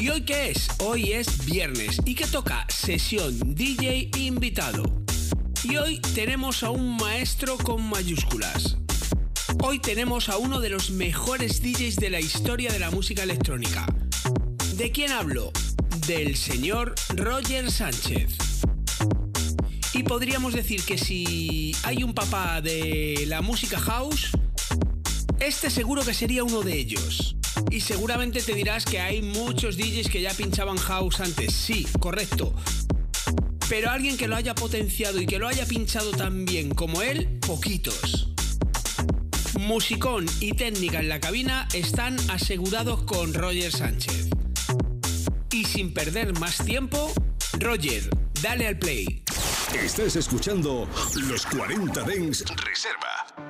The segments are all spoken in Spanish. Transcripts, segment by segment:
¿Y hoy qué es? Hoy es viernes y que toca sesión DJ invitado. Y hoy tenemos a un maestro con mayúsculas. Hoy tenemos a uno de los mejores DJs de la historia de la música electrónica. ¿De quién hablo? Del señor Roger Sánchez. Y podríamos decir que si hay un papá de la música house, este seguro que sería uno de ellos. Y seguramente te dirás que hay muchos DJs que ya pinchaban house antes. Sí, correcto. Pero alguien que lo haya potenciado y que lo haya pinchado tan bien como él, poquitos. Musicón y técnica en la cabina están asegurados con Roger Sánchez. Y sin perder más tiempo, Roger, dale al play. Estás escuchando Los 40 Dens Reserva.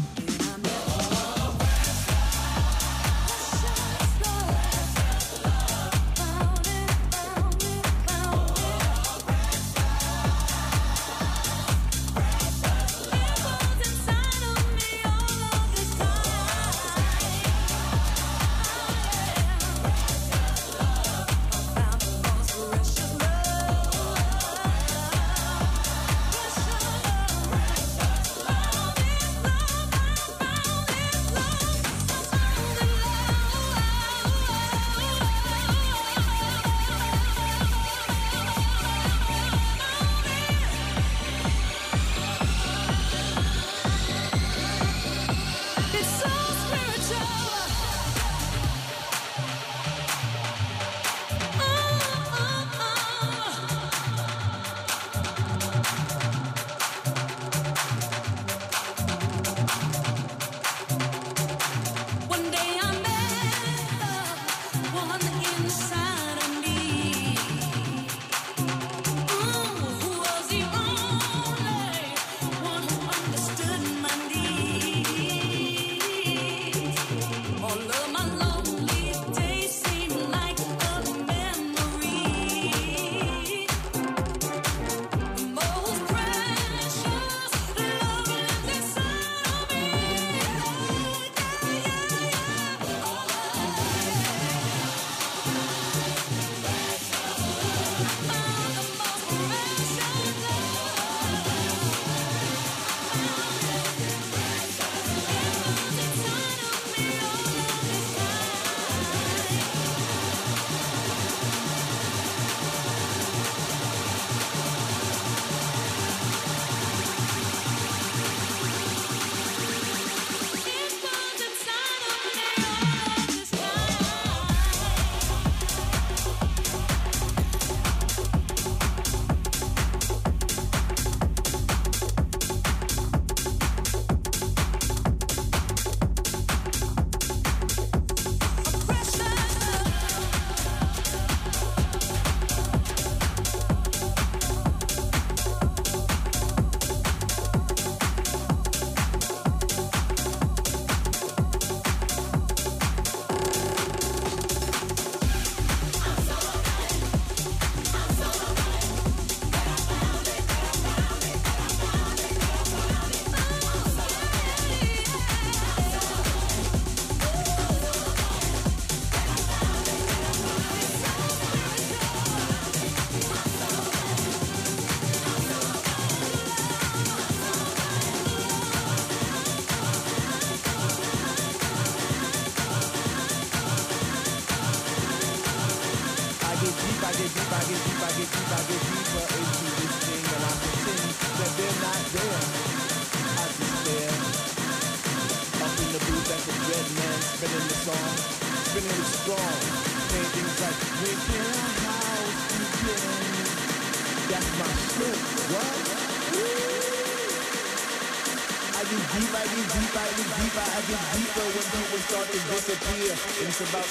questions about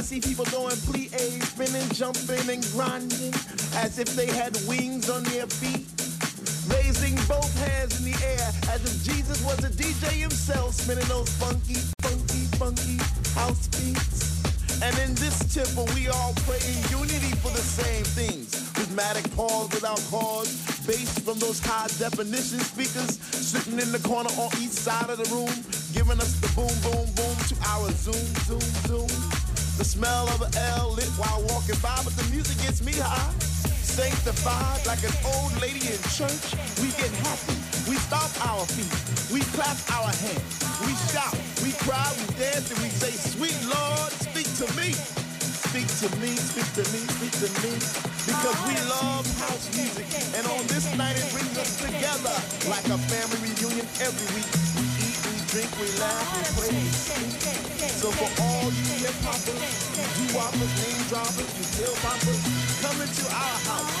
I see people doing plie, spinning, jumping, and grinding as if they had wings on their feet. Raising both hands in the air as if Jesus was a DJ himself, spinning those funky, funky, funky house beats. And in this temple, we all pray in unity for the same things. Rhythmic pause without cause, bass from those high definition speakers sitting in the corner on each side of the room, giving us the boom, boom, boom to our zoom, zoom, zoom. The smell of an L lit while walking by, but the music gets me high. Sanctified like an old lady in church. We get happy. We stomp our feet. We clap our hands. We shout. We cry. We dance. And we say, Sweet Lord, speak to me. speak to me, speak to me, speak to me. Because we love house music. And on this night it brings us together like a family reunion every week. Drink, we laugh, we. So for all you hip hoppers, you doo-woppers, name droppers, you tail poppers, come into our house.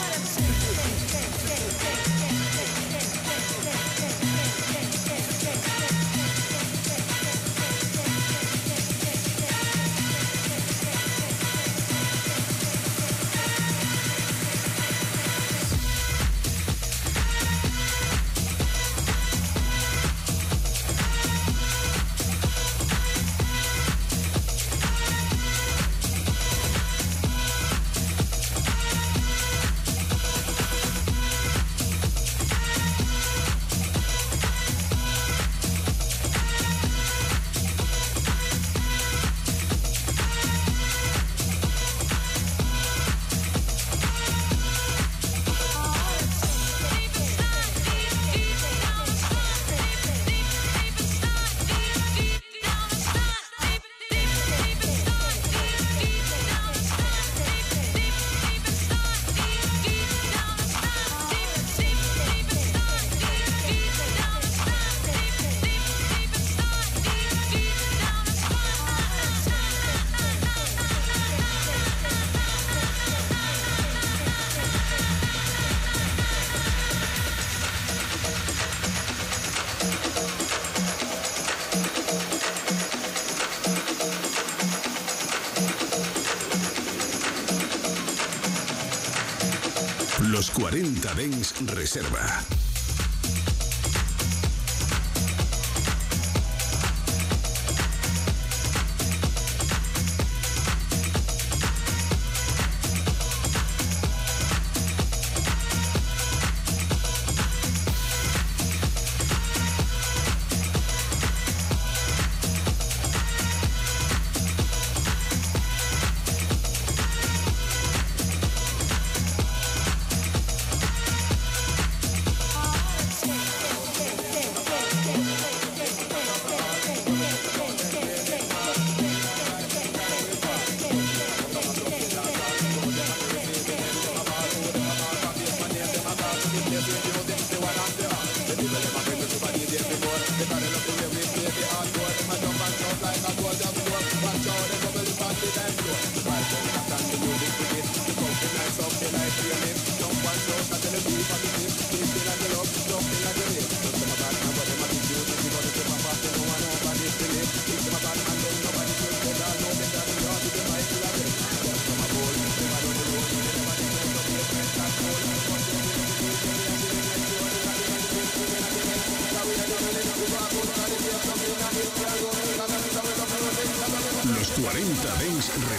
40 Dens Reserva.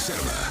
Reserva.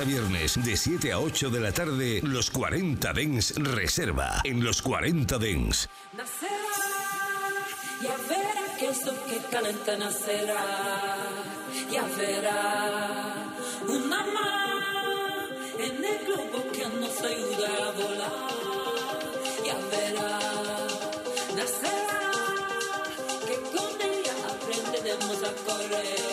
a viernes, de 7 a 8 de la tarde, los 40 Dens Reserva. En los 40 Dens. Nacerá, ya verá que esto que calienta nacerá. Ya verá, una más en el globo que nos ayuda a volar. Ya verá, nacerá, que con ella aprenderemos a correr.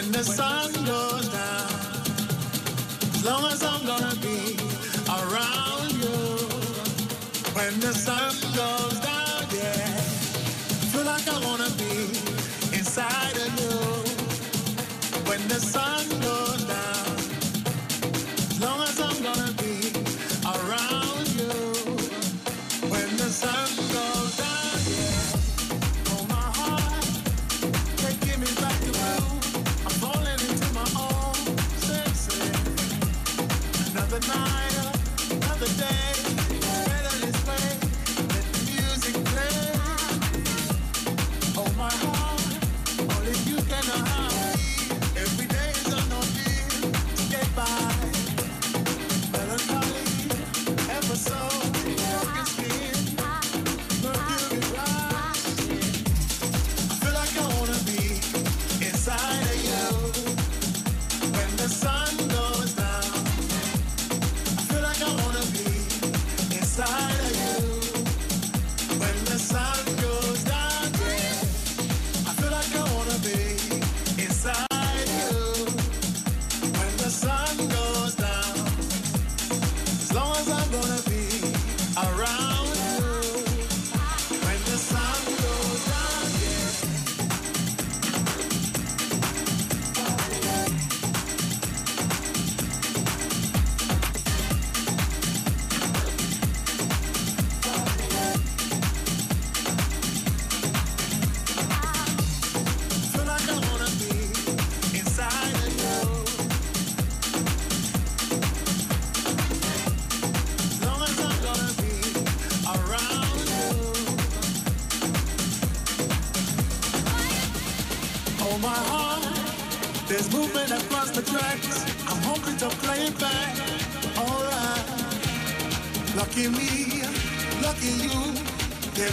when the sun goes down. As long as I'm gonna be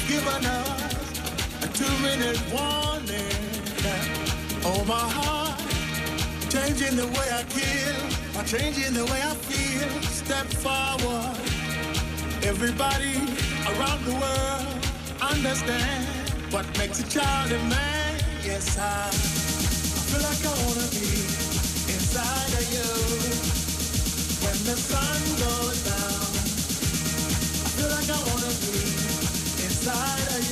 given us a two-minute warning. Oh, my heart, changing the way I kill, I'm changing the way I feel. Step forward, everybody around the world understand what makes a child a man. Yes, I, I feel like I wanna be inside of you when the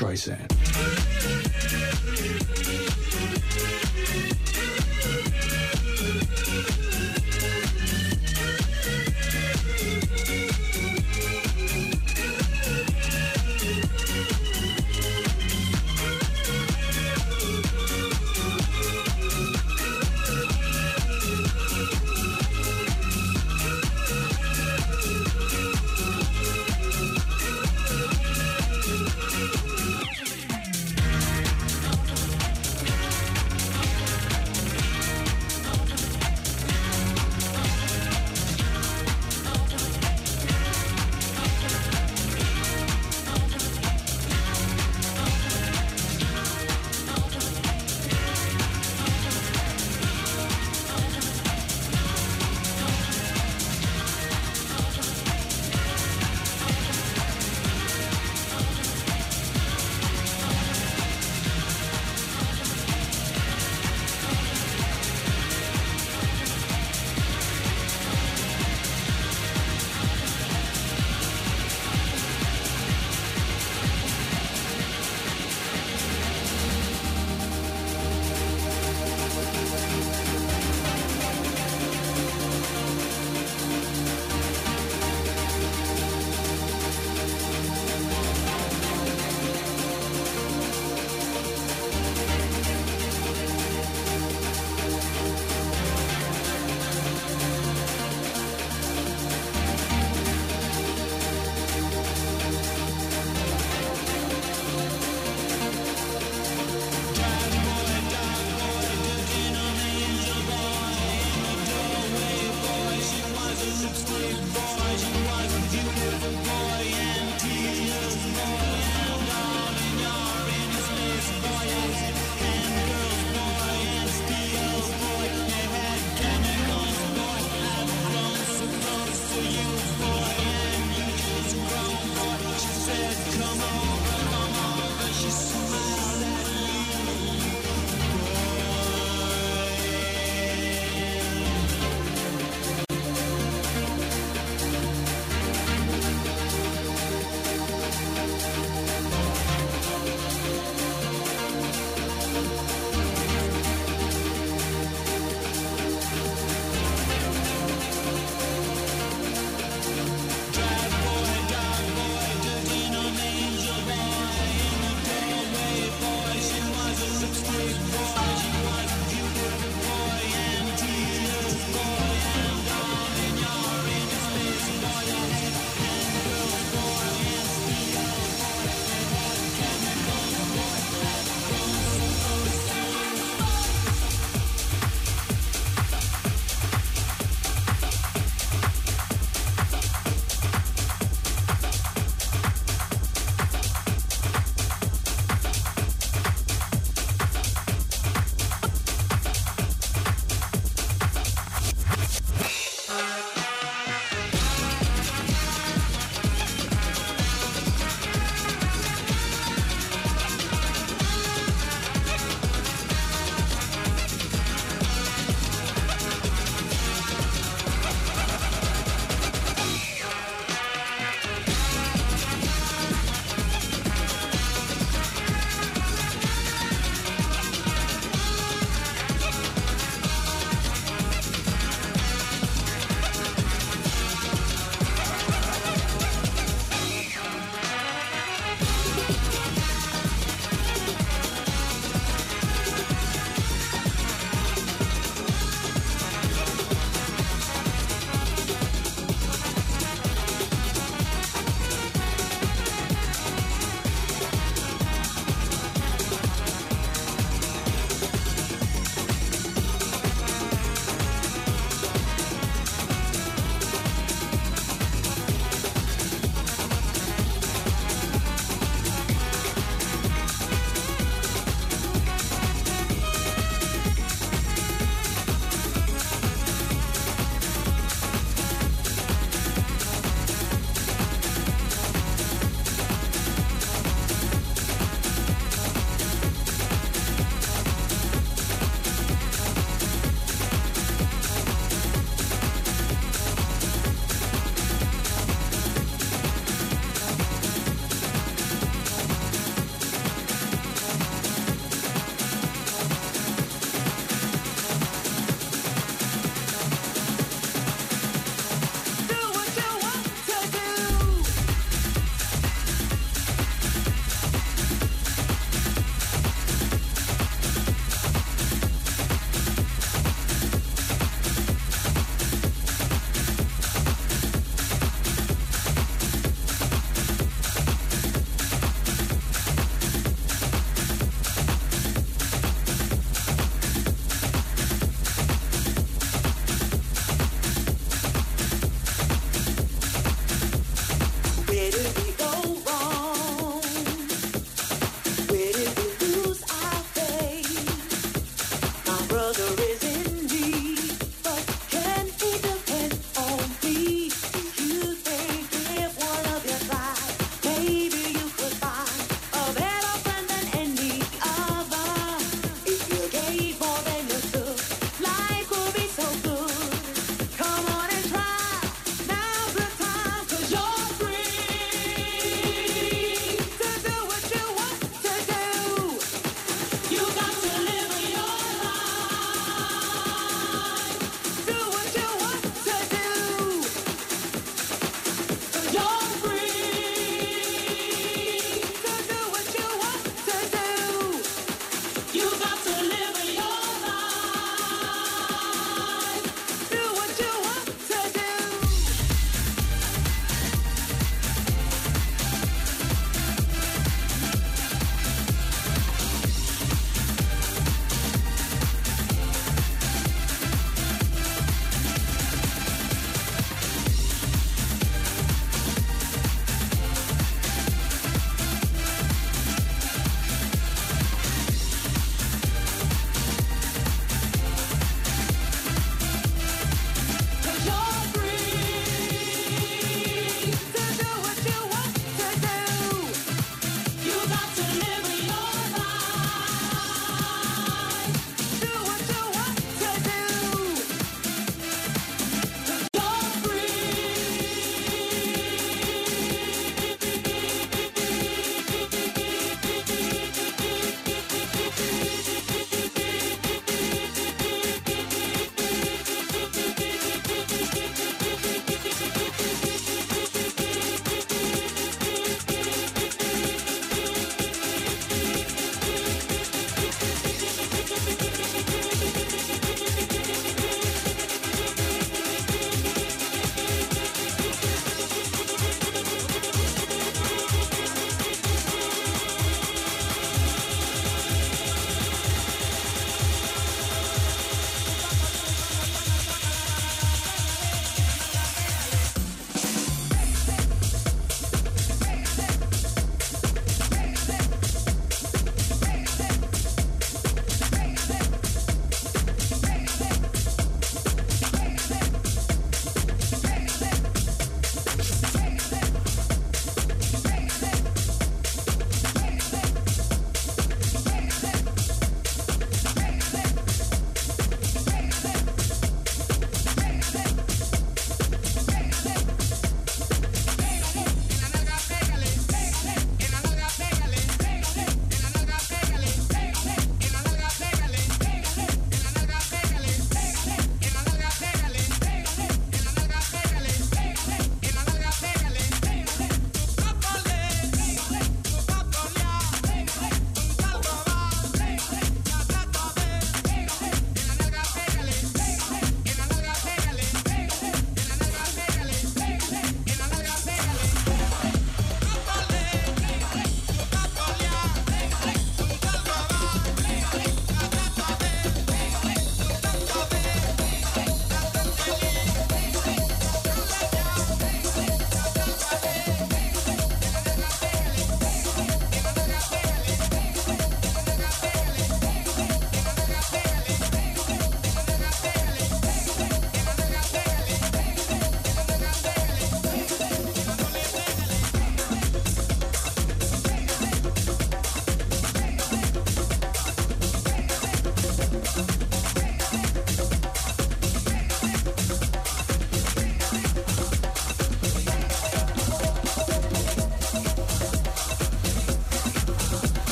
Streisand.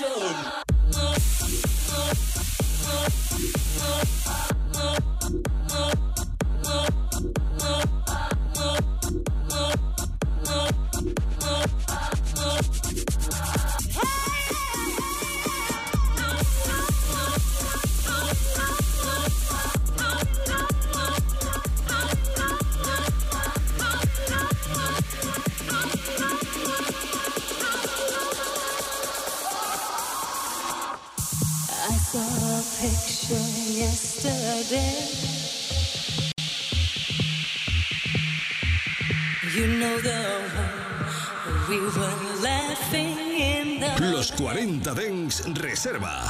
passion. Reserva.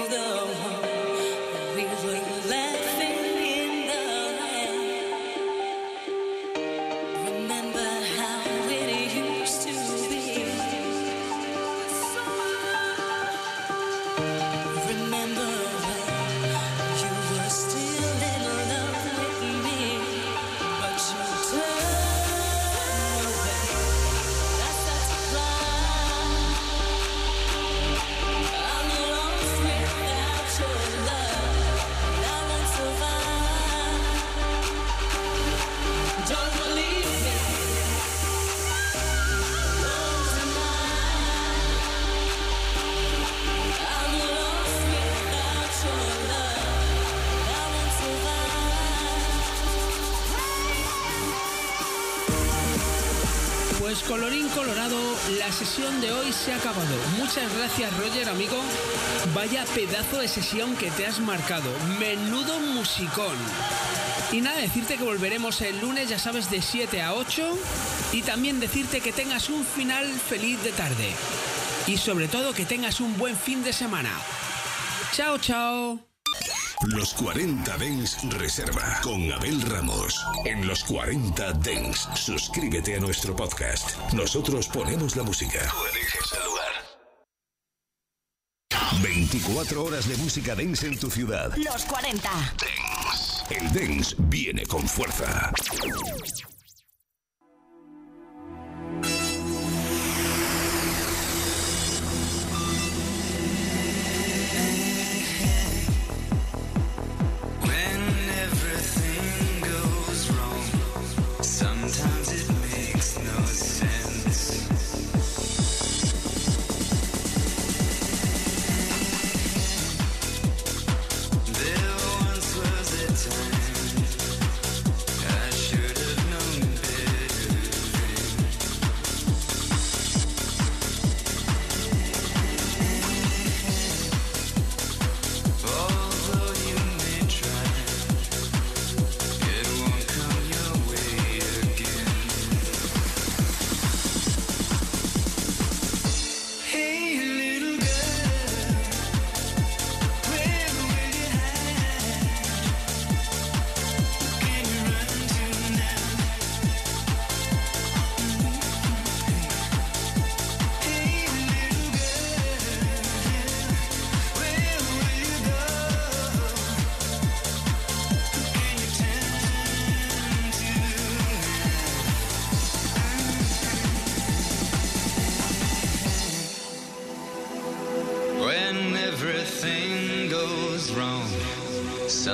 gracias Roger, amigo. Vaya pedazo de sesión que te has marcado. Menudo musicón. Y nada, decirte que volveremos el lunes, ya sabes, de 7 a 8. Y también decirte que tengas un final feliz de tarde. Y sobre todo que tengas un buen fin de semana. Chao, chao. Los 40 Dens Reserva con Abel Ramos. En los 40 Dens, suscríbete a nuestro podcast. Nosotros ponemos la música. 24 horas de música dance en tu ciudad. Los 40. El dance viene con fuerza.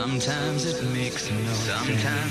Sometimes it makes no makes